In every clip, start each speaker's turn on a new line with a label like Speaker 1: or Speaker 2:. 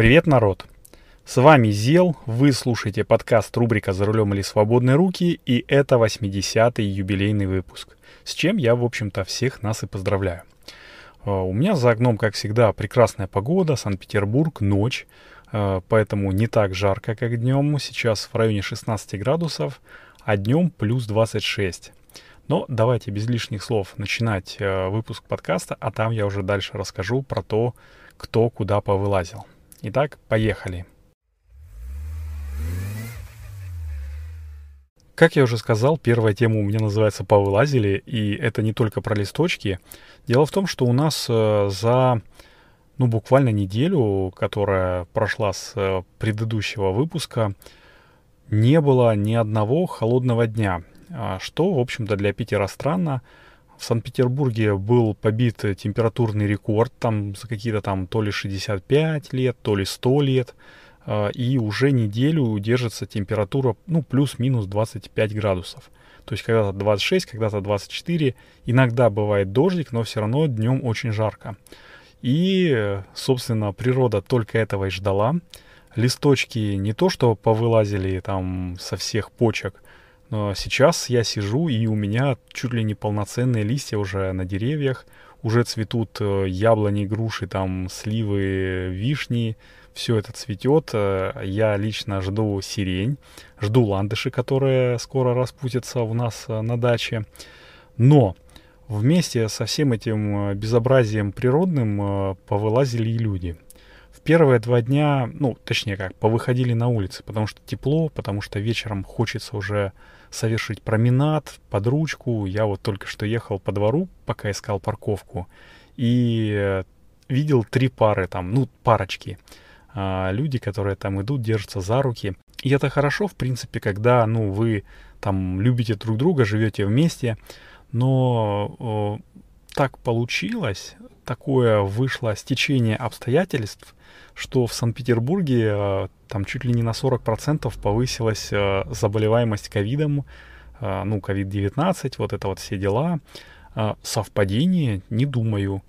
Speaker 1: Привет, народ! С вами Зел, вы слушаете подкаст рубрика «За рулем или свободные руки» и это 80-й юбилейный выпуск, с чем я, в общем-то, всех нас и поздравляю. А, у меня за окном, как всегда, прекрасная погода, Санкт-Петербург, ночь, а, поэтому не так жарко, как днем, сейчас в районе 16 градусов, а днем плюс 26. Но давайте без лишних слов начинать а, выпуск подкаста, а там я уже дальше расскажу про то, кто куда повылазил. Итак, поехали. Как я уже сказал, первая тема у меня называется «Повылазили», и это не только про листочки. Дело в том, что у нас э, за ну, буквально неделю, которая прошла с э, предыдущего выпуска, не было ни одного холодного дня, а что, в общем-то, для Питера странно. В Санкт-Петербурге был побит температурный рекорд там за какие-то там то ли 65 лет, то ли 100 лет. А, и уже неделю держится температура, ну, плюс-минус 25 градусов. То есть когда-то 26, когда-то 24. Иногда бывает дождик, но все равно днем очень жарко. И, собственно, природа только этого и ждала. Листочки не то что повылазили там со всех почек, но сейчас я сижу, и у меня чуть ли не полноценные листья уже на деревьях. Уже цветут э, яблони, груши, там сливы, вишни. Все это цветет. Э, я лично жду сирень, жду ландыши, которые скоро распутятся у нас э, на даче. Но вместе со всем этим безобразием природным повылазили и люди – в первые два дня, ну, точнее как, повыходили на улицы, потому что тепло, потому что вечером хочется уже совершить променад под ручку. Я вот только что ехал по двору, пока искал парковку, и видел три пары там, ну, парочки. А, люди, которые там идут, держатся за руки. И это хорошо, в принципе, когда, ну, вы там любите друг друга, живете вместе, но так получилось, такое вышло стечение обстоятельств, что в Санкт-Петербурге э, там чуть ли не на 40% повысилась э, заболеваемость ковидом, э, ну, ковид-19, вот это вот все дела. Совпадение? Не думаю.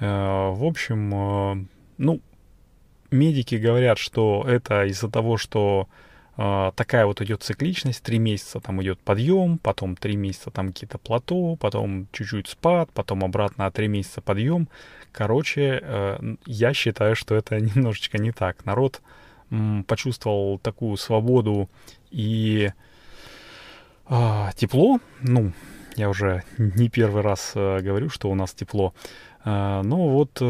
Speaker 1: В общем, ну, медики говорят, что это из-за того, что такая вот идет цикличность, три месяца там идет подъем, потом три месяца там какие-то плато, потом чуть-чуть спад, потом обратно три месяца подъем. Короче, э, я считаю, что это немножечко не так. Народ почувствовал такую свободу и э, тепло. Ну, я уже не первый раз э, говорю, что у нас тепло. Э, но вот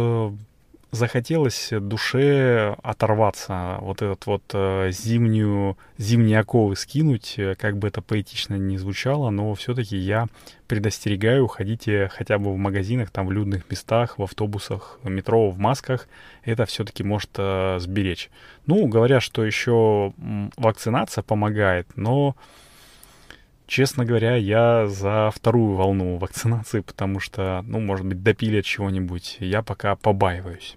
Speaker 1: захотелось душе оторваться, вот этот вот э, зимнюю, зимние оковы скинуть, э, как бы это поэтично не звучало, но все-таки я предостерегаю, ходите хотя бы в магазинах, там в людных местах, в автобусах, в метро, в масках, это все-таки может э, сберечь. Ну, говорят, что еще вакцинация помогает, но Честно говоря, я за вторую волну вакцинации, потому что, ну, может быть, допилят чего-нибудь. Я пока побаиваюсь.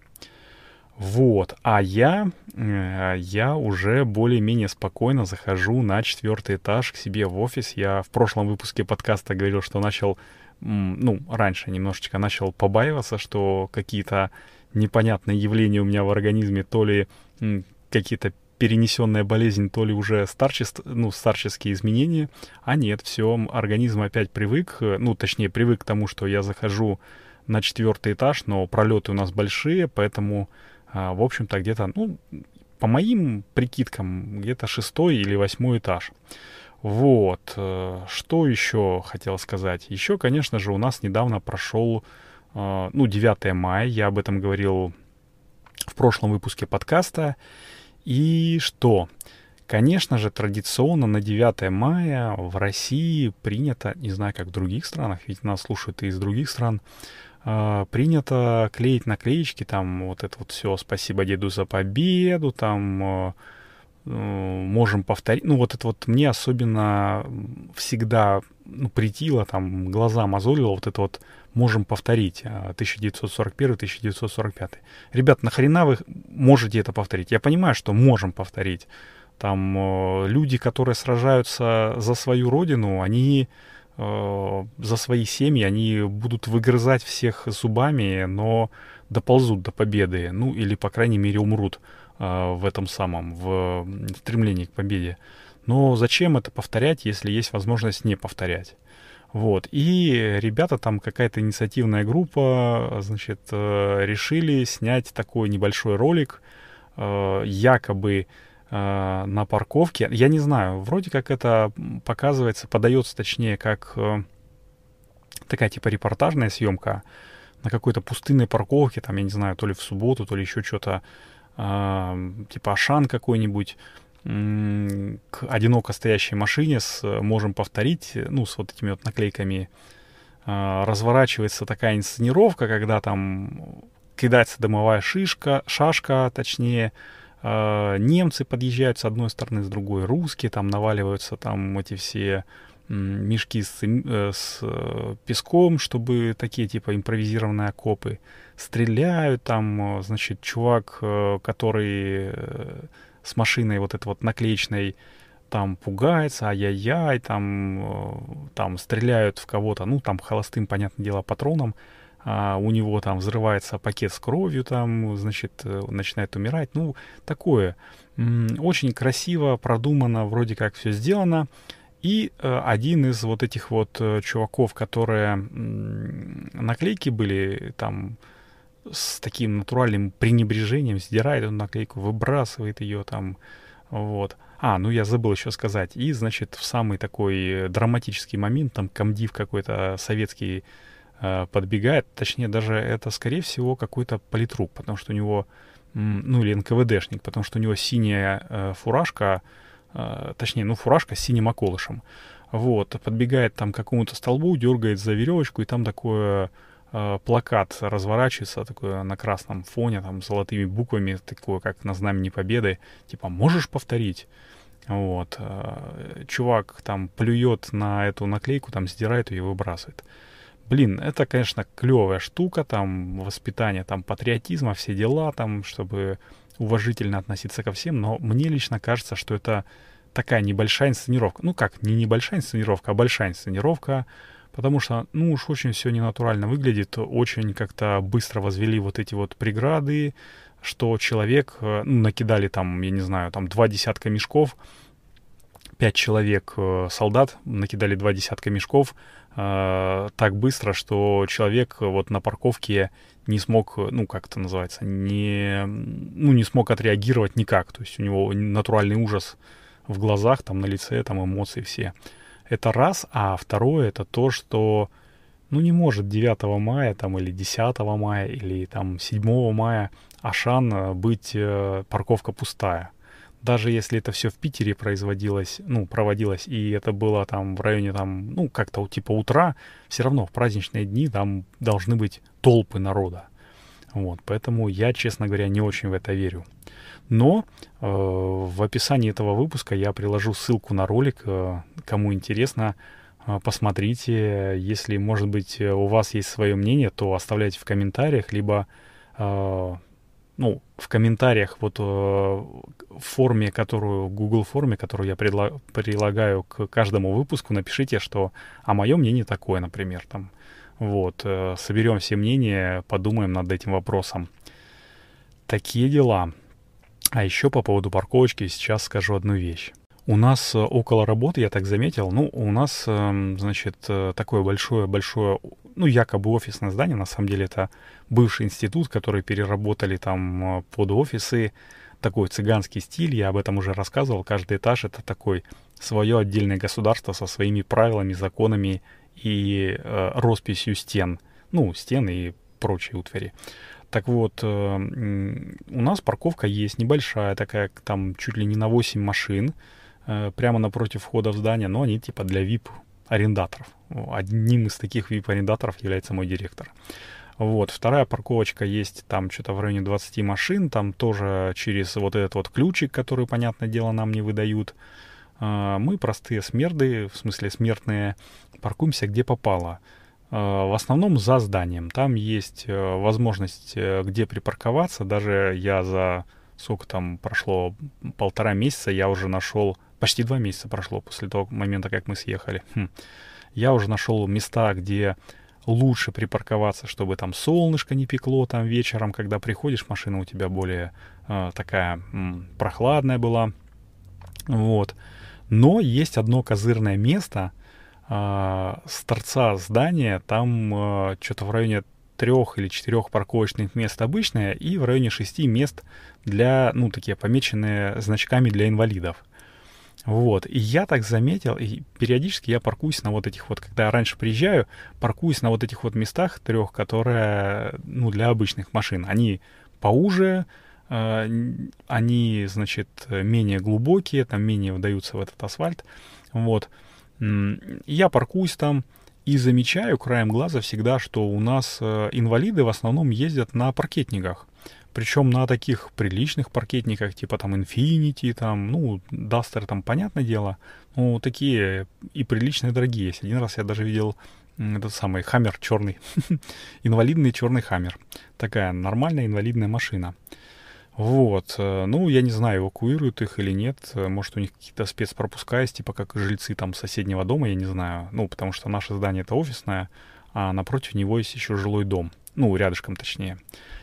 Speaker 1: Вот. А я, э, я уже более-менее спокойно захожу на четвертый этаж к себе в офис. Я в прошлом выпуске подкаста говорил, что начал, ну, раньше немножечко начал побаиваться, что какие-то непонятные явления у меня в организме, то ли какие-то перенесенная болезнь, то ли уже старчест, ну, старческие изменения. А нет, все, организм опять привык, э, ну, точнее, привык к тому, что я захожу на четвертый этаж, но пролеты у нас большие, поэтому а, в общем-то, где-то, ну, по моим прикидкам, где-то шестой или восьмой этаж. Вот. Э, что еще хотел сказать? Еще, конечно же, у нас недавно прошел, э, ну, 9 мая, я об этом говорил в прошлом выпуске подкаста. И что? Конечно же, традиционно на 9 мая в России принято, не знаю, как в других странах, ведь нас слушают и из других стран, э, принято клеить наклеечки, там вот это вот все «Спасибо деду за победу», там э, можем повторить. Ну, вот это вот мне особенно всегда ну, притило, там, глаза мозолило, вот это вот можем повторить 1941-1945. Ребят, нахрена вы можете это повторить? Я понимаю, что можем повторить. Там люди, которые сражаются за свою родину, они э, за свои семьи, они будут выгрызать всех зубами, но доползут до победы, ну или, по крайней мере, умрут э, в этом самом, в стремлении к победе. Но зачем это повторять, если есть возможность не повторять? Вот. И ребята, там какая-то инициативная группа, значит, э, решили снять такой небольшой ролик, э, якобы э, на парковке. Я не знаю, вроде как это показывается, подается точнее, как такая типа репортажная съемка на какой-то пустынной парковке, там, я не знаю, то ли в субботу, то ли еще что-то, типа Ашан какой-нибудь, к одиноко стоящей машине с, можем повторить, ну, с вот этими вот наклейками, э, разворачивается такая инсценировка, когда там кидается дымовая шишка, шашка, точнее, э, немцы подъезжают с одной стороны, с другой, русские, там наваливаются там эти все мешки с, э, с песком, чтобы такие типа импровизированные окопы стреляют, там, значит, чувак, который с машиной вот этой вот наклеечной там пугается, ай-яй-яй, там, э, там стреляют в кого-то, ну, там холостым, понятное дело, патроном, а у него там взрывается пакет с кровью, там, значит, э, начинает умирать, ну, такое. Очень красиво, продумано, вроде как все сделано. И э, один из вот этих вот чуваков, которые наклейки были, там, с таким натуральным пренебрежением сдирает эту наклейку, выбрасывает ее там, вот. А, ну я забыл еще сказать. И, значит, в самый такой драматический момент, там комдив какой-то советский э, подбегает, точнее, даже это, скорее всего, какой-то политрук, потому что у него, ну или НКВДшник, потому что у него синяя э, фуражка, э, точнее, ну фуражка с синим околышем. Вот, подбегает там к какому-то столбу, дергает за веревочку, и там такое Э, плакат разворачивается такой на красном фоне, там, золотыми буквами, такое, как на Знамени Победы, типа, можешь повторить? Вот. Э, чувак там плюет на эту наклейку, там, сдирает ее и выбрасывает. Блин, это, конечно, клевая штука, там, воспитание, там, патриотизма, все дела, там, чтобы уважительно относиться ко всем, но мне лично кажется, что это такая небольшая инсценировка. Ну как, не небольшая инсценировка, а большая инсценировка, потому что, ну уж очень все ненатурально выглядит, очень как-то быстро возвели вот эти вот преграды, что человек, э, ну, накидали там, я не знаю, там два десятка мешков, пять человек э, солдат накидали два десятка мешков э, так быстро, что человек вот на парковке не смог, ну, как это называется, не, ну, не смог отреагировать никак. То есть у него натуральный ужас в глазах, там, на лице, там, эмоции все. Это раз, а второе это то, что ну не может 9 мая там или 10 мая или там 7 мая Ашан э, быть э, парковка пустая. Даже если это все в Питере производилось, ну, проводилось, и это было там в районе там, ну, как-то типа утра, все равно в праздничные дни там должны быть толпы народа. Вот, поэтому я, честно говоря, не очень в это верю. Но э, в описании этого выпуска я приложу ссылку на ролик. Э, кому интересно, э, посмотрите. Если, может быть, у вас есть свое мнение, то оставляйте в комментариях, либо э, ну, в комментариях вот э, в форме, которую, в Google форме, которую я предла- прилагаю к каждому выпуску, напишите, что а мое мнение такое, например, там. Вот, э, соберем все мнения, подумаем над этим вопросом. Такие дела. А еще по поводу парковочки сейчас скажу одну вещь. У нас э, около работы, я так заметил, ну, у нас, эм, значит, э, такое большое-большое, ну, якобы офисное здание, на самом деле это бывший институт, который переработали там под офисы, такой цыганский стиль, я об этом уже рассказывал, каждый этаж это такой свое отдельное государство со своими правилами, законами и э, росписью стен, ну, стены и прочие утвари. Так вот, э, у нас парковка есть небольшая такая, там чуть ли не на 8 машин, э, прямо напротив входа в здание, но они типа для VIP-арендаторов. Одним из таких VIP-арендаторов является мой директор. Вот, вторая парковочка есть там что-то в районе 20 машин, там тоже через вот этот вот ключик, который, понятное дело, нам не выдают. Э, мы простые смерды, в смысле смертные, паркуемся где попало. Э, в основном за зданием. Там есть э, возможность э, где припарковаться. Даже я за сколько там прошло, полтора месяца, я уже нашел, почти два месяца прошло после того момента, как мы съехали. Хм. Я уже нашел места, где лучше припарковаться, чтобы там солнышко не пекло там вечером, когда приходишь, машина у тебя более э, такая м, прохладная была. Вот. Но есть одно козырное место э, с торца здания, там э, что-то в районе трех или четырех парковочных мест обычное и в районе шести мест для, ну, такие помеченные значками для инвалидов. Вот. И я так заметил, и периодически я паркуюсь на вот этих вот, когда раньше приезжаю, паркуюсь на вот этих вот местах трех, которые, ну, для обычных машин. Они поуже, они, значит, менее глубокие, там менее вдаются в этот асфальт. Вот. Я паркуюсь там и замечаю краем глаза всегда, что у нас э, инвалиды в основном ездят на паркетниках. Причем на таких приличных паркетниках, типа там Infinity, там, ну, Duster, там, понятное дело, ну, такие и приличные дорогие есть. Один раз я даже видел этот самый Хаммер черный, инвалидный черный Хаммер. Такая нормальная инвалидная машина. Вот, э, ну, я не знаю, эвакуируют их или нет. Может, у них какие-то спецпропуска есть, типа как жильцы там соседнего дома, я не знаю. Ну, потому что наше здание это офисное, а напротив него есть еще жилой дом. Ну, рядышком точнее.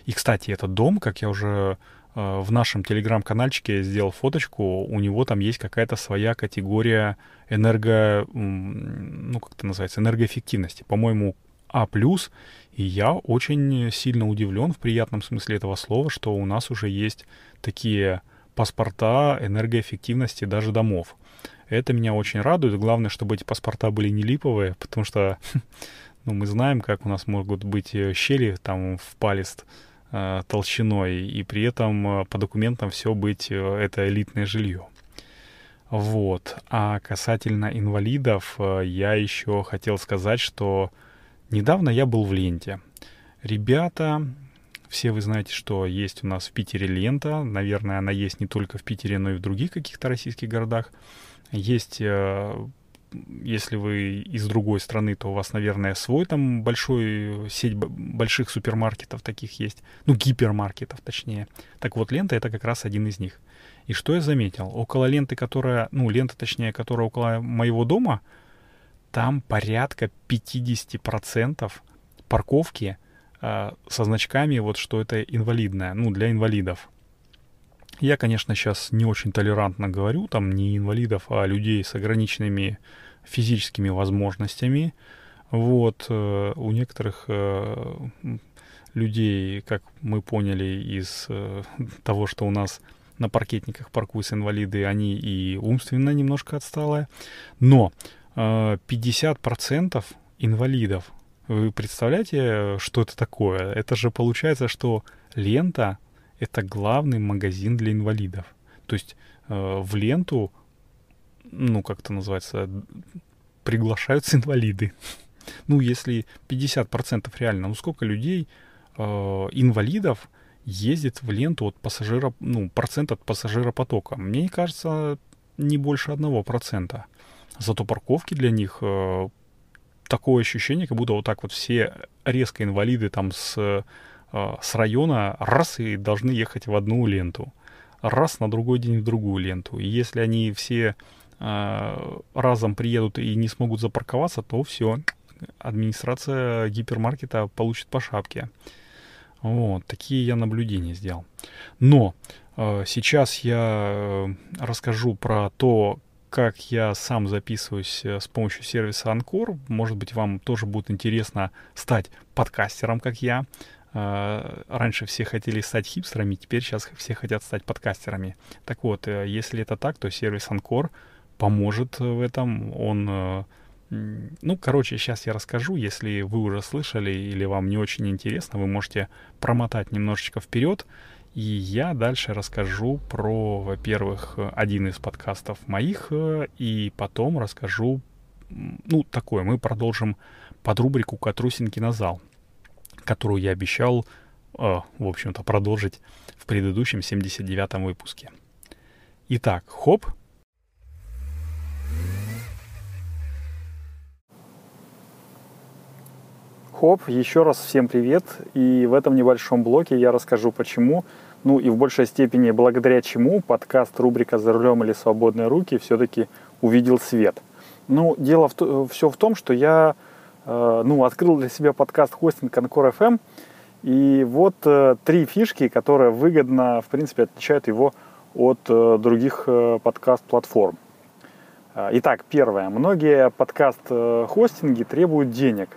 Speaker 1: И, кстати, этот дом, как я уже э, в нашем телеграм-канальчике сделал фоточку, у него там есть какая-то своя категория энерго... Ну, как это называется? Энергоэффективности. По-моему, А+, и я очень сильно удивлен в приятном смысле этого слова, что у нас уже есть такие паспорта энергоэффективности даже домов. Это меня очень радует. Главное, чтобы эти паспорта были не липовые, потому что ну, мы знаем, как у нас могут быть э, щели там в палест э, толщиной, и при этом э, по документам все быть э, это элитное жилье. Вот. А касательно инвалидов, я еще хотел сказать, что недавно я был в ленте. Ребята, все вы знаете, что есть у нас в Питере лента. Наверное, она есть не только в Питере, но и в других каких-то российских городах. Есть э, если вы из другой страны, то у вас, наверное, свой там большой сеть больших супермаркетов таких есть. Ну, гипермаркетов, точнее. Так вот, лента — это как раз один из них. И что я заметил? Около ленты, которая, ну, лента, точнее, которая около моего дома, там порядка 50% парковки э, со значками, вот что это инвалидная, ну, для инвалидов. Я, конечно, сейчас не очень толерантно говорю, там не инвалидов, а людей с ограниченными физическими возможностями. Вот, э, у некоторых э, людей, как мы поняли из э, того, что у нас на паркетниках паркуются инвалиды, они и умственно немножко отсталые. Но 50% инвалидов, вы представляете, что это такое? Это же получается, что лента это главный магазин для инвалидов. То есть э, в ленту, ну, как это называется, приглашаются инвалиды. Ну, если 50% реально, ну сколько людей, э, инвалидов, ездит в ленту от пассажира, ну, процент от пассажиропотока? Мне кажется, не больше одного процента. Зато парковки для них э, такое ощущение, как будто вот так вот все резко инвалиды там с Э, с района раз и должны ехать в одну ленту, раз на другой день в другую ленту. И если они все э, разом приедут и не смогут запарковаться, то все, администрация гипермаркета получит по шапке. Вот, такие я наблюдения сделал. Но э, сейчас я расскажу про то, как я сам записываюсь с помощью сервиса Анкор. Может быть, вам тоже будет интересно стать подкастером, как я. А, раньше все хотели стать хипстерами, теперь сейчас все хотят стать подкастерами. Так вот, э, если это так, то сервис Анкор поможет в этом. Он, э, ну, короче, сейчас я расскажу. Если вы уже слышали или вам не очень интересно, вы можете промотать немножечко вперед. И я дальше расскажу про, во-первых, один из подкастов моих, э, и потом расскажу, ну, такое, мы продолжим под рубрику «Катрусин кинозал» которую я обещал, э, в общем-то, продолжить в предыдущем 79-м выпуске. Итак, хоп. Хоп, еще раз всем привет. И в этом небольшом блоке я расскажу, почему, ну и в большей степени благодаря чему подкаст рубрика «За рулем или свободные руки» все-таки увидел свет. Ну, дело в, все в том, что я э, ну, открыл для себя подкаст хостинг Анкор FM, и вот э, три фишки, которые выгодно, в принципе, отличают его от э, других э, подкаст-платформ. Э, итак, первое. Многие подкаст-хостинги требуют денег.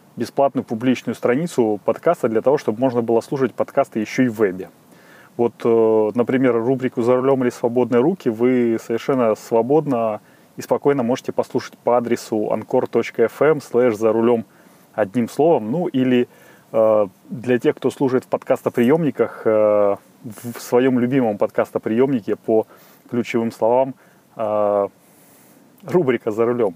Speaker 1: бесплатную публичную страницу подкаста для того, чтобы можно было слушать подкасты еще и в вебе. Вот, э, например, рубрику «За рулем или свободные руки» вы совершенно свободно и спокойно можете послушать по адресу anchor.fm слэш «За рулем» одним словом. Ну или э, для тех, кто служит в подкастоприемниках, э, в своем любимом подкастоприемнике по ключевым словам э, рубрика «За рулем».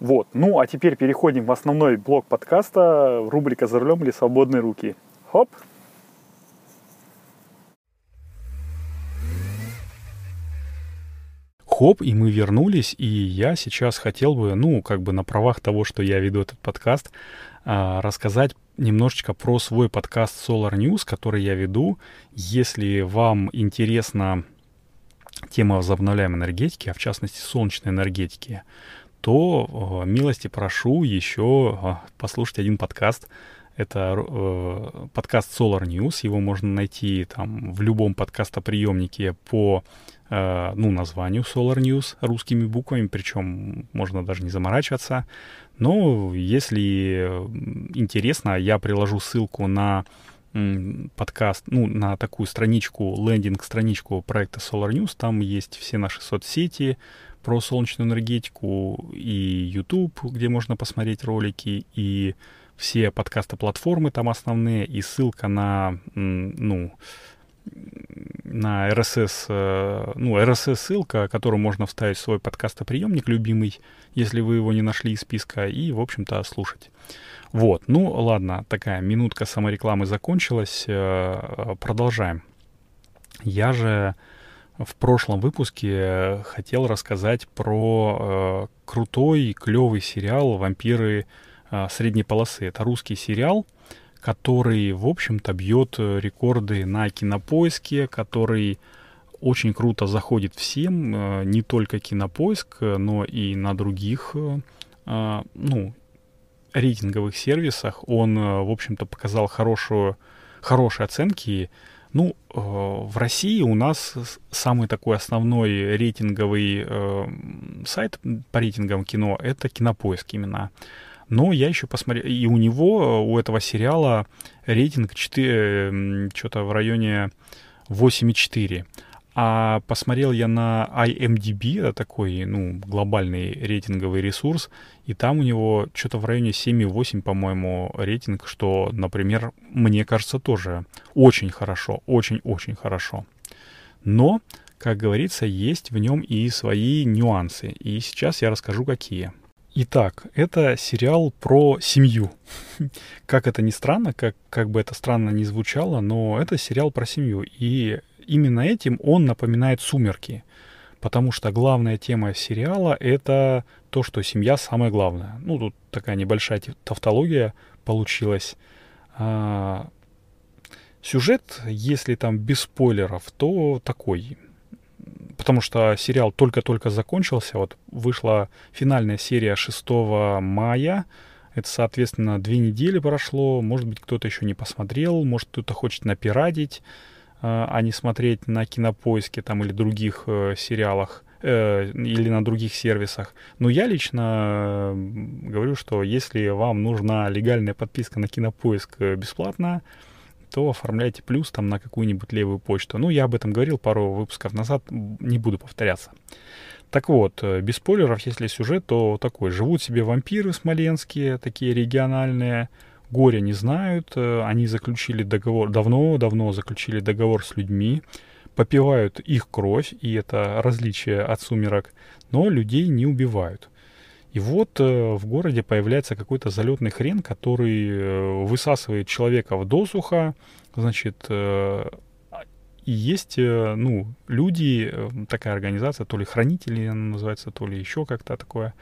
Speaker 1: Вот. Ну, а теперь переходим в основной блок подкаста, рубрика «За рулем или свободные руки». Хоп!
Speaker 2: хоп, и мы вернулись, и я сейчас хотел бы, ну, как бы на правах того, что я веду этот подкаст, а, рассказать немножечко про свой подкаст Solar News, который я веду. Если вам интересна тема возобновляемой энергетики, а в частности солнечной энергетики, то э, милости прошу еще э, послушать один подкаст. Это э, подкаст Solar News. Его можно найти там в любом подкастоприемнике по Э, ну, названию Solar News русскими буквами, причем можно даже не заморачиваться. Но если интересно, я приложу ссылку на
Speaker 1: подкаст, ну, на такую страничку, лендинг-страничку проекта Solar News. Там есть все наши соцсети про солнечную энергетику и YouTube, где можно посмотреть ролики, и все подкасты-платформы там основные, и ссылка на, ну, на RSS, э, ну, RSS-ссылка, которую можно вставить в свой подкастоприемник любимый, если вы его не нашли из списка, и, в общем-то, слушать. Вот, ну ладно, такая минутка саморекламы закончилась, э, продолжаем. Я же в прошлом выпуске хотел рассказать про э, крутой, клевый сериал «Вампиры э, средней полосы». Это русский сериал, который, в общем-то, бьет рекорды на кинопоиске, который очень круто заходит всем, не только кинопоиск, но и на других, ну, рейтинговых сервисах он, э, в общем-то, показал хорошую, хорошие оценки. Ну, э, в России у нас самый такой основной рейтинговый э, сайт по рейтингам кино — это Кинопоиск именно. Но я еще посмотрел, и у него, у этого сериала рейтинг 4, что-то в районе 8,4. А посмотрел я на IMDb, это такой, ну, глобальный рейтинговый ресурс, и там у него что-то в районе 7,8, по-моему, рейтинг, что, например, мне кажется, тоже очень хорошо, очень-очень хорошо. Но, как говорится, есть в нем и свои нюансы, и сейчас я расскажу, какие. Итак, это сериал про семью. как это ни странно, как, как бы это странно ни звучало, но это сериал про семью. И именно этим он напоминает «Сумерки», потому что главная тема сериала — это то, что семья самое главное. Ну, тут такая небольшая тавтология получилась. А, сюжет, если там без спойлеров, то такой. Потому что сериал только-только закончился, вот вышла финальная серия 6 мая, это, соответственно, две недели прошло, может быть, кто-то еще не посмотрел, может, кто-то хочет напирадить. А, а не смотреть на кинопоиске там или других э, сериалах э, или на других сервисах. Но я лично говорю, что если вам нужна легальная подписка на кинопоиск э, бесплатно, то оформляйте плюс там на какую-нибудь левую почту. Ну, я об этом говорил пару выпусков назад, не буду повторяться. Так вот, без спойлеров, если сюжет, то такой. Живут себе вампиры смоленские, такие региональные, горя не знают, э, они заключили договор, давно-давно заключили договор с людьми, попивают их кровь, и это различие от сумерок, но людей не убивают. И вот э, в городе появляется какой-то залетный хрен, который э, высасывает человека в досуха, значит, и есть, ну, люди, такая организация, то ли хранители она называется, то ли еще как-то такое,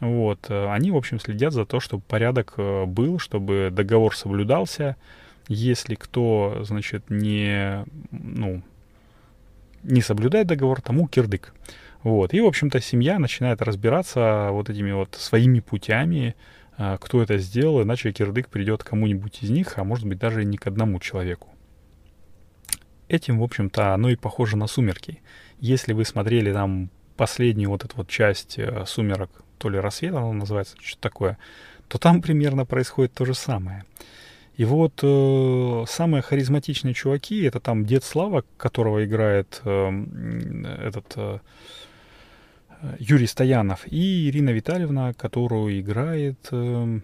Speaker 1: вот, э, они, в общем, следят за то, чтобы порядок э, был, чтобы договор соблюдался. Если кто, значит, не, ну, не соблюдает договор, тому кирдык. Вот. И, в общем-то, семья начинает разбираться вот этими вот своими путями, э, кто это сделал, иначе кирдык придет кому-нибудь из них, а может быть даже не к одному человеку. Этим, в общем-то, оно и похоже на «Сумерки». Если вы смотрели там последнюю вот эту вот часть «Сумерок» то ли рассвет оно называется, что-то такое, то там примерно происходит то же самое. И вот э, самые харизматичные чуваки, это там Дед Слава, которого играет э, этот э, Юрий Стоянов, и Ирина Витальевна, которую играет э,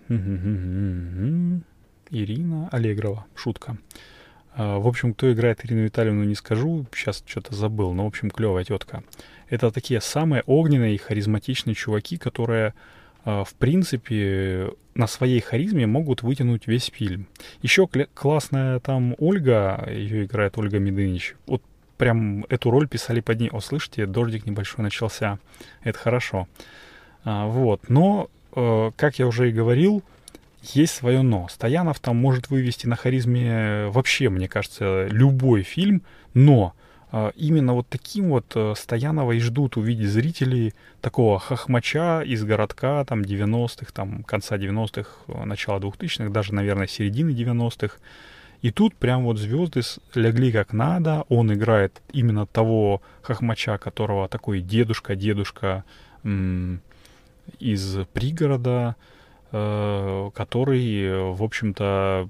Speaker 1: Ирина Аллегрова, шутка. Э, в общем, кто играет Ирину Витальевну, не скажу, сейчас что-то забыл, но, в общем, клевая тетка это такие самые огненные и харизматичные чуваки, которые, а, в принципе, на своей харизме могут вытянуть весь фильм. Еще классная там Ольга, ее играет Ольга Медынич. Вот прям эту роль писали под ней. О, слышите, дождик небольшой начался. Это хорошо. А, вот. Но, э, как я уже и говорил, есть свое но. Стоянов там может вывести на харизме вообще, мне кажется, любой фильм, но а, именно вот таким вот э, Стоянова и ждут увидеть зрители такого хохмача из городка там 90-х, там конца 90-х, э, начала 2000-х, даже, наверное, середины 90-х. И тут прям вот звезды легли как надо. Он играет именно того хохмача, которого такой дедушка-дедушка из пригорода, э, который, в общем-то,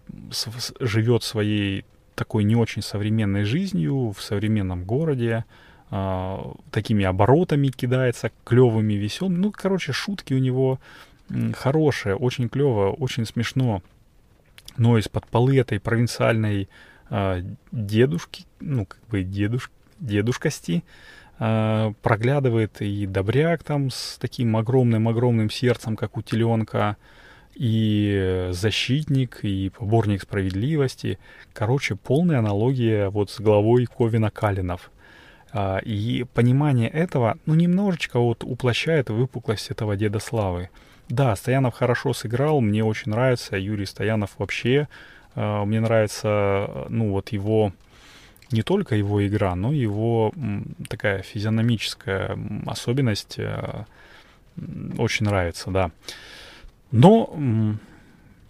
Speaker 1: живет своей такой не очень современной жизнью в современном городе, э, такими оборотами кидается, клевыми, веселыми. Ну, короче, шутки у него хорошие, очень клево, очень смешно. Но из-под полы этой провинциальной э, дедушки, ну, как бы дедуш, дедушкости, э, проглядывает и добряк там с таким огромным-огромным сердцем, как у теленка, и защитник, и поборник справедливости. Короче, полная аналогия вот с главой Ковина Калинов. А, и понимание этого, ну, немножечко вот уплощает выпуклость этого Деда Славы. Да, Стоянов хорошо сыграл, мне очень нравится, Юрий Стоянов вообще, э, мне нравится, ну, вот его, не только его игра, но и его такая физиономическая особенность э, очень нравится, да. Но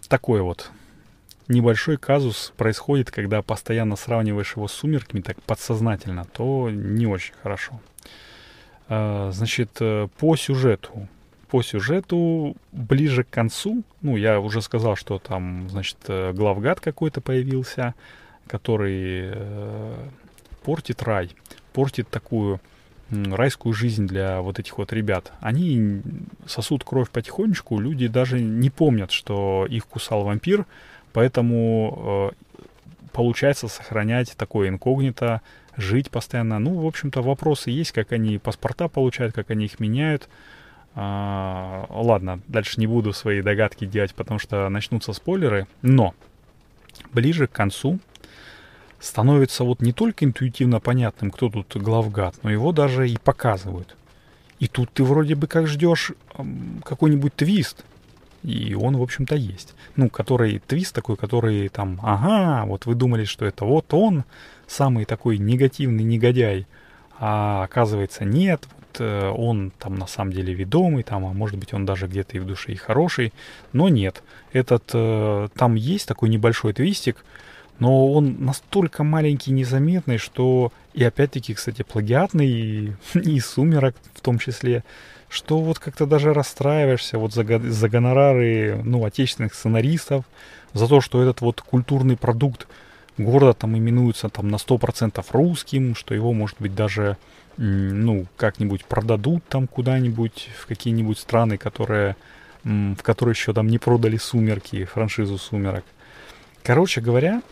Speaker 1: такой вот небольшой казус происходит, когда постоянно сравниваешь его с сумерками, так подсознательно, то не очень хорошо. Э, значит, э, по сюжету по сюжету ближе к концу, ну, я уже сказал, что там, значит, главгад какой-то появился, который э, портит рай, портит такую райскую жизнь для вот этих вот ребят. Они сосут кровь потихонечку, люди даже не помнят, что их кусал вампир, поэтому э, получается сохранять такое инкогнито, жить постоянно. Ну, в общем-то, вопросы есть, как они паспорта получают, как они их меняют. А, ладно, дальше не буду свои догадки делать, потому что начнутся спойлеры. Но ближе к концу становится вот не только интуитивно понятным, кто тут главгад, но его даже и показывают. И тут ты вроде бы как ждешь какой-нибудь твист. И он, в общем-то, есть. Ну, который твист такой, который там, ага, вот вы думали, что это вот он, самый такой негативный негодяй, а оказывается нет, Э, он там на самом деле ведомый, там, а может быть он даже где-то и в душе и хороший, но нет. Этот, э, там есть такой небольшой твистик, но он настолько маленький и незаметный, что и опять-таки, кстати, плагиатный, и, и сумерок в том числе, что вот как-то даже расстраиваешься вот за, за гонорары, ну, отечественных сценаристов, за то, что этот вот культурный продукт города там именуется там на 100% русским, что его, может быть, даже ну, как-нибудь продадут там куда-нибудь в какие-нибудь страны, которые, в которые еще там не продали «Сумерки», франшизу «Сумерок». Короче говоря,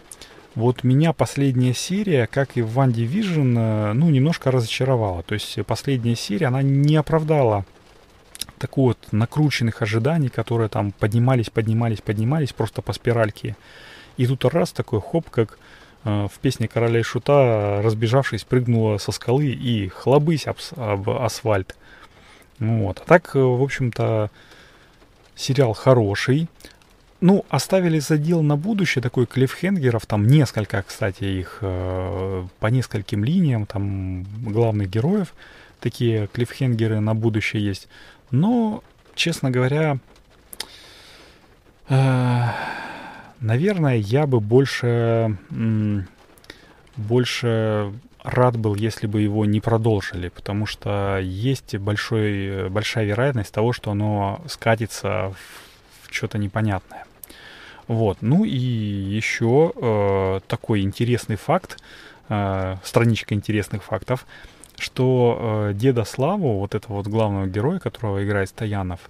Speaker 1: вот меня последняя серия, как и в One Division, э, ну, немножко разочаровала. То есть последняя серия, она не оправдала такой вот накрученных ожиданий, которые там поднимались, поднимались, поднимались просто по спиральке. И тут раз такой хоп, как Э, в песне короля и шута, разбежавшись, прыгнула со скалы и хлобысь об, об асфальт. Вот. А так, э, в общем-то, сериал хороший. Ну, оставили задел на будущее такой клиффхенгеров, там несколько, кстати, их э, по нескольким линиям, там главных героев, такие клиффхенгеры на будущее есть. Но, честно говоря, э, Наверное, я бы больше, больше рад был, если бы его не продолжили, потому что есть большой, большая вероятность того, что оно скатится в, что-то непонятное. Вот. Ну и еще э, такой интересный факт, э, страничка интересных фактов, что э, деда Славу, вот этого вот главного героя, которого играет Стоянов,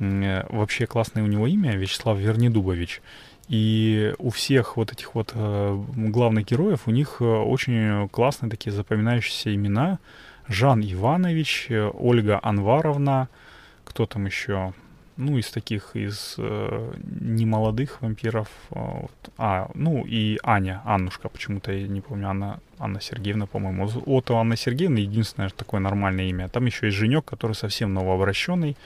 Speaker 1: э, вообще классное у него имя, Вячеслав Вернедубович. И у всех вот этих вот э, главных героев, у них э, очень классные такие запоминающиеся имена. Жан Иванович, э, Ольга Анваровна, кто там еще? Ну, из таких, из э, немолодых вампиров. Э, вот. А, ну и Аня, Аннушка, почему-то я не помню, Анна, Анна Сергеевна, по-моему. Вот у Анны Сергеевны единственное такое нормальное имя. Там еще есть Женек, который совсем новообращенный,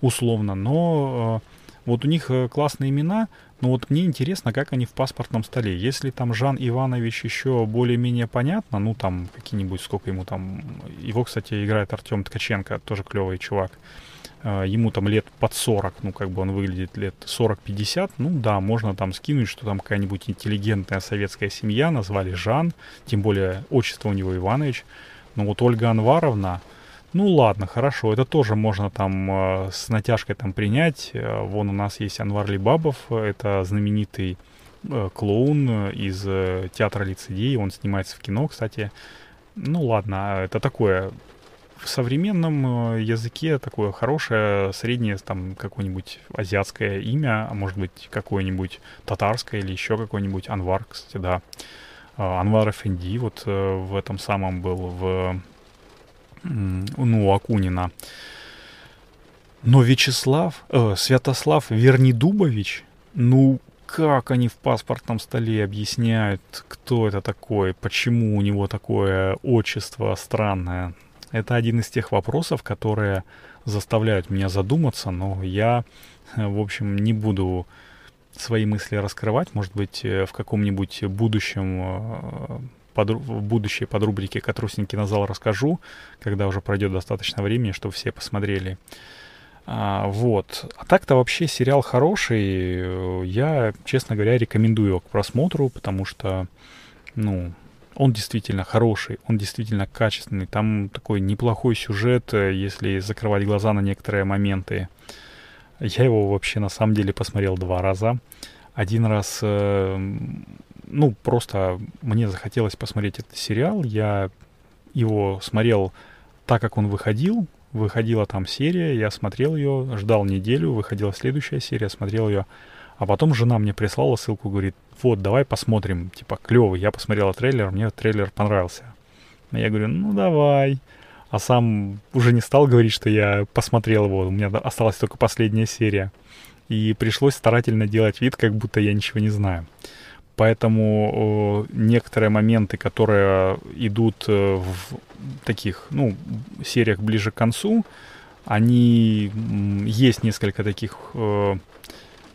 Speaker 1: условно, но э, вот у них э, классные имена, но вот мне интересно, как они в паспортном столе. Если там Жан Иванович еще более-менее понятно, ну там какие-нибудь, сколько ему там... Его, кстати, играет Артем Ткаченко, тоже клевый чувак. Э, ему там лет под 40, ну как бы он выглядит лет 40-50, ну да, можно там скинуть, что там какая-нибудь интеллигентная советская семья, назвали Жан, тем более отчество у него Иванович. Но вот Ольга Анваровна, Ну ладно, хорошо, это тоже можно там э, с натяжкой там принять. Э, вон у нас есть Анвар Либабов, это знаменитый э, клоун из э, театра лицедей, он снимается в кино, кстати. Ну ладно, а это такое в современном э, языке такое хорошее, среднее, там, какое-нибудь азиатское имя, а может быть, какое-нибудь татарское или еще какое-нибудь Анвар, кстати, да. А, Анвар Эфенди вот э, в этом самом был в ну, Акунина. Но Вячеслав, э, Святослав Вернидубович, ну, как они в паспортном столе объясняют, кто это такой, почему у него такое отчество странное. Это один из тех вопросов, которые заставляют меня задуматься, но я, в общем, не буду свои мысли раскрывать. Может быть, э, в каком-нибудь будущем э, под, в будущей подрубрике «Катрусин кинозал» расскажу, когда уже пройдет достаточно времени, чтобы все посмотрели. А, вот. А так-то вообще сериал хороший. Я, честно говоря, рекомендую его к просмотру, потому что, ну, он действительно хороший, он действительно качественный. Там такой неплохой сюжет, если закрывать глаза на некоторые моменты. Я его вообще на самом деле посмотрел два раза. Один раз э, ну, просто мне захотелось посмотреть этот сериал. Я его смотрел так, как он выходил. Выходила там серия, я смотрел ее, ждал неделю, выходила следующая серия, смотрел ее. А потом жена мне прислала ссылку, говорит, вот, давай посмотрим, типа, клевый. Я посмотрел трейлер, мне трейлер понравился. Я говорю, ну давай. А сам уже не стал говорить, что я посмотрел его. У меня осталась только последняя серия. И пришлось старательно делать вид, как будто я ничего не знаю. Поэтому некоторые моменты, которые идут э, в таких, ну, сериях ближе к концу, они есть несколько таких, э,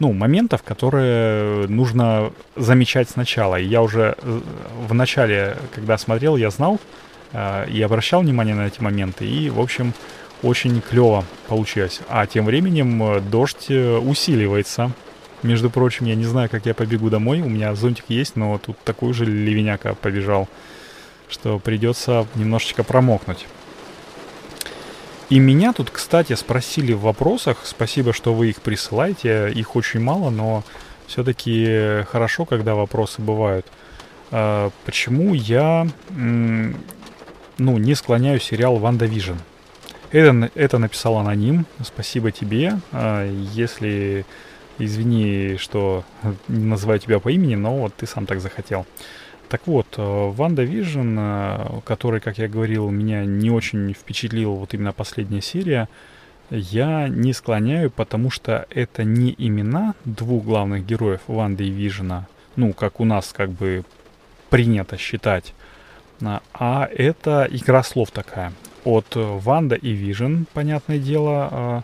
Speaker 1: ну, моментов, которые нужно замечать сначала. И я уже э, в начале, когда смотрел, я знал и обращал внимание на эти моменты. И, в общем, очень клево получилось. А тем временем дождь усиливается. Между прочим, я не знаю, как я побегу домой. У меня зонтик есть, но тут такой же ливеняка побежал, что придется немножечко промокнуть. И меня тут, кстати, спросили в вопросах. Спасибо, что вы их присылаете. Их очень мало, но все-таки хорошо, когда вопросы бывают. А, почему я ну, не склоняю сериал «WandaVision»? Это, это написал аноним. Спасибо тебе. А, если Извини, что называю тебя по имени, но вот ты сам так захотел. Так вот, э, WandaVision, э, который, как я говорил, меня не очень впечатлил вот именно последняя серия, я не склоняю, потому что это не имена двух главных героев Ванды и Вижена, ну, как у нас как бы принято считать, а, а это игра слов такая. От Ванда и Вижен, понятное дело, э,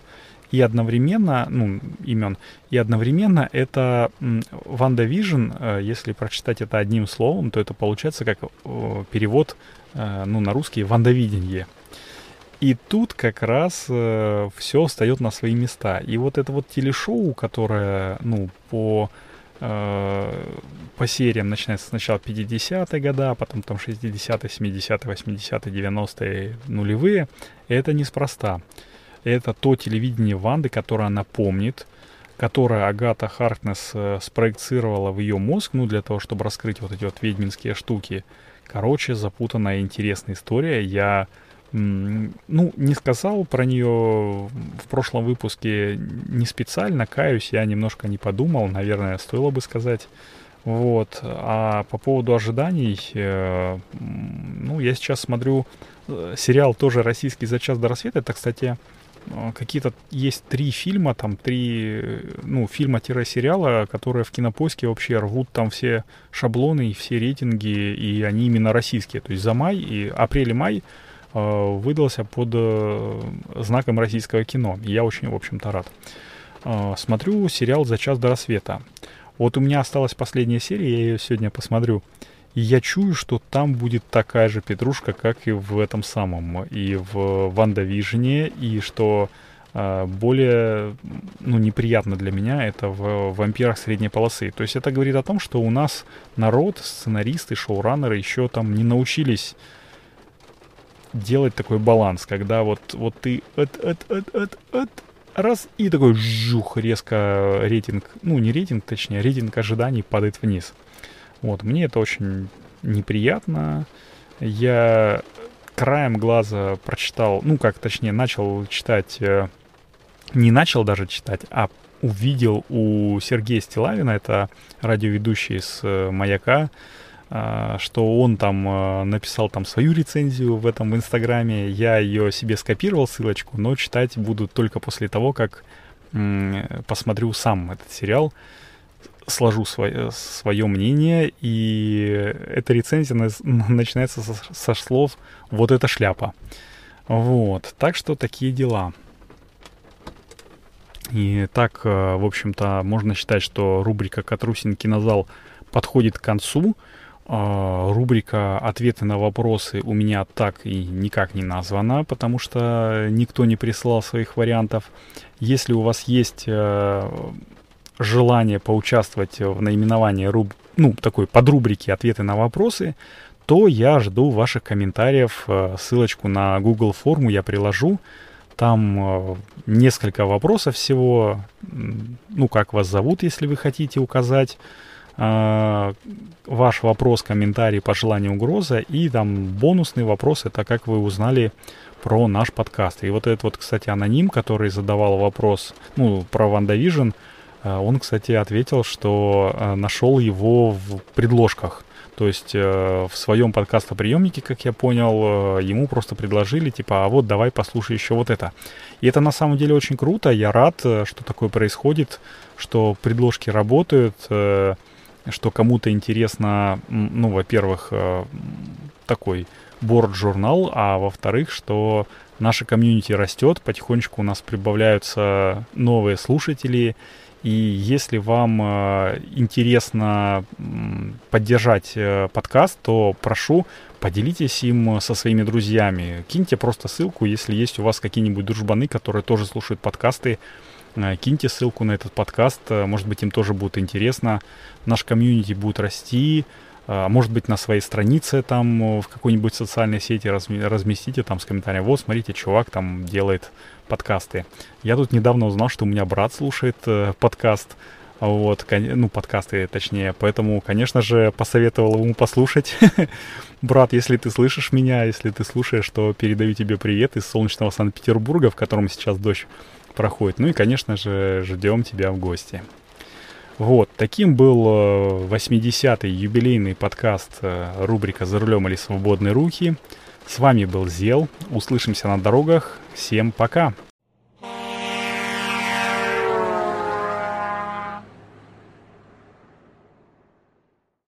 Speaker 1: и одновременно, ну, имен, и одновременно это WandaVision, э, если прочитать это одним словом, то это получается как перевод, э, ну, на русский «вандовидение». И тут как раз э, все встает на свои места. И вот это вот телешоу, которое, ну, по, э, по сериям начинается сначала 50-е годы, а потом там 60-е, 70-е, 80-е, 90-е, нулевые, это неспроста это то телевидение Ванды, которое она помнит, которое Агата Харкнес э, спроецировала в ее мозг, ну, для того, чтобы раскрыть вот эти вот ведьминские штуки. Короче, запутанная интересная история. Я, ну, не сказал про нее в прошлом выпуске не специально, каюсь, я немножко не подумал, наверное, стоило бы сказать. Вот. А по поводу ожиданий, э, ну, я сейчас смотрю э, сериал тоже российский «За час до рассвета». Это, кстати, какие-то есть три фильма, там три, ну, фильма-сериала, которые в кинопоиске вообще рвут там все шаблоны и все рейтинги, и они именно российские. То есть за май и апрель и май э, выдался под э, знаком российского кино. И я очень, в общем-то, рад. Э, смотрю сериал «За час до рассвета». Вот у меня осталась последняя серия, я ее сегодня посмотрю. И я чую, что там будет такая же петрушка, как и в этом самом, и в Ванда Вижне, и что э, более ну, неприятно для меня это в вампирах средней полосы. То есть это говорит о том, что у нас народ, сценаристы, шоураннеры еще там не научились делать такой баланс, когда вот, вот ты от, от, от, от, от, раз, и такой жух, резко рейтинг, ну не рейтинг, точнее, рейтинг ожиданий падает вниз. Вот, мне это очень неприятно. Я краем глаза прочитал, ну как, точнее, начал читать, э, не начал даже читать, а увидел у Сергея Стилавина, это радиоведущий с э, «Маяка», а, что он там э, написал там свою рецензию в этом в Инстаграме. Я ее себе скопировал, ссылочку, но читать буду только после того, как посмотрю сам этот сериал, сложу свое, свое мнение, и эта рецензия начинается со, со слов «вот эта шляпа». Вот, так что такие дела. И так, э, в общем-то, можно считать, что рубрика «Катрусин кинозал» подходит к концу. А, рубрика «Ответы на вопросы» у меня так и никак не названа, потому что никто не прислал своих вариантов. Если у вас есть э, желание поучаствовать в наименовании руб... ну, такой подрубрики «Ответы на вопросы», то я жду ваших комментариев. Э, ссылочку на Google форму я приложу. Там э, несколько вопросов всего. Ну, как вас зовут, если вы хотите указать э, ваш вопрос, комментарий, пожелание, угроза. И там бонусный вопрос, это как вы узнали про наш подкаст. И вот этот вот, кстати, аноним, который задавал вопрос, ну, про WandaVision, он, кстати, ответил, что э, нашел его в предложках то есть э, в своем подкастоприемнике, как я понял, э, ему просто предложили, типа, а вот давай послушай еще вот это. И это на самом деле очень круто. Я рад, э, что такое происходит, что предложки работают, что кому-то интересно, ну, во-первых, такой борд-журнал, а во-вторых, что наша комьюнити растет, потихонечку у нас прибавляются новые слушатели, и если вам э, интересно поддержать э, подкаст, то прошу поделитесь им со своими друзьями. Киньте просто ссылку, если есть у вас какие-нибудь дружбаны, которые тоже слушают подкасты. Э, киньте ссылку на этот подкаст, может быть им тоже будет интересно. Наш комьюнити будет расти, может быть, на своей странице там в какой-нибудь социальной сети разместите там с комментарием. Вот, смотрите, чувак там делает подкасты. Я тут недавно узнал, что у меня брат слушает э, подкаст. Вот, ну, подкасты, точнее. Поэтому, конечно же, посоветовал ему послушать. Брат, если ты слышишь меня, если ты слушаешь, то передаю тебе привет из солнечного Санкт-Петербурга, в котором сейчас дождь проходит. Ну и, конечно же, ждем тебя в гости. Вот, таким был 80-й э, юбилейный подкаст э, рубрика «За рулем или свободные руки». С вами был Зел. Услышимся на дорогах. Всем пока.